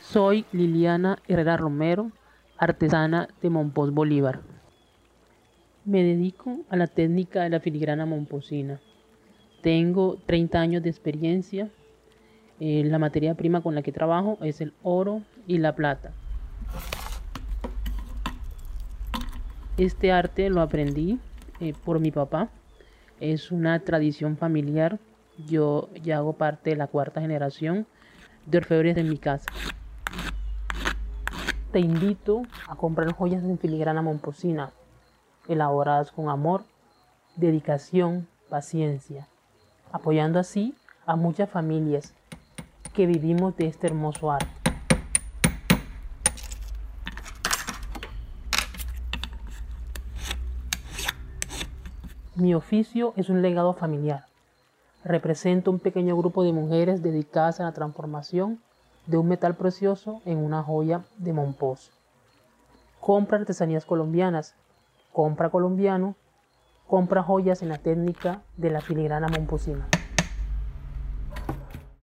Soy Liliana Herrera Romero, artesana de Mompós Bolívar. Me dedico a la técnica de la filigrana momposina. Tengo 30 años de experiencia. Eh, la materia prima con la que trabajo es el oro y la plata. Este arte lo aprendí eh, por mi papá. Es una tradición familiar yo ya hago parte de la cuarta generación de orfebres de mi casa. Te invito a comprar joyas en filigrana momposina, elaboradas con amor, dedicación, paciencia, apoyando así a muchas familias que vivimos de este hermoso arte. Mi oficio es un legado familiar. Represento un pequeño grupo de mujeres dedicadas a la transformación de un metal precioso en una joya de Monpós. Compra artesanías colombianas, compra colombiano, compra joyas en la técnica de la filigrana momposina.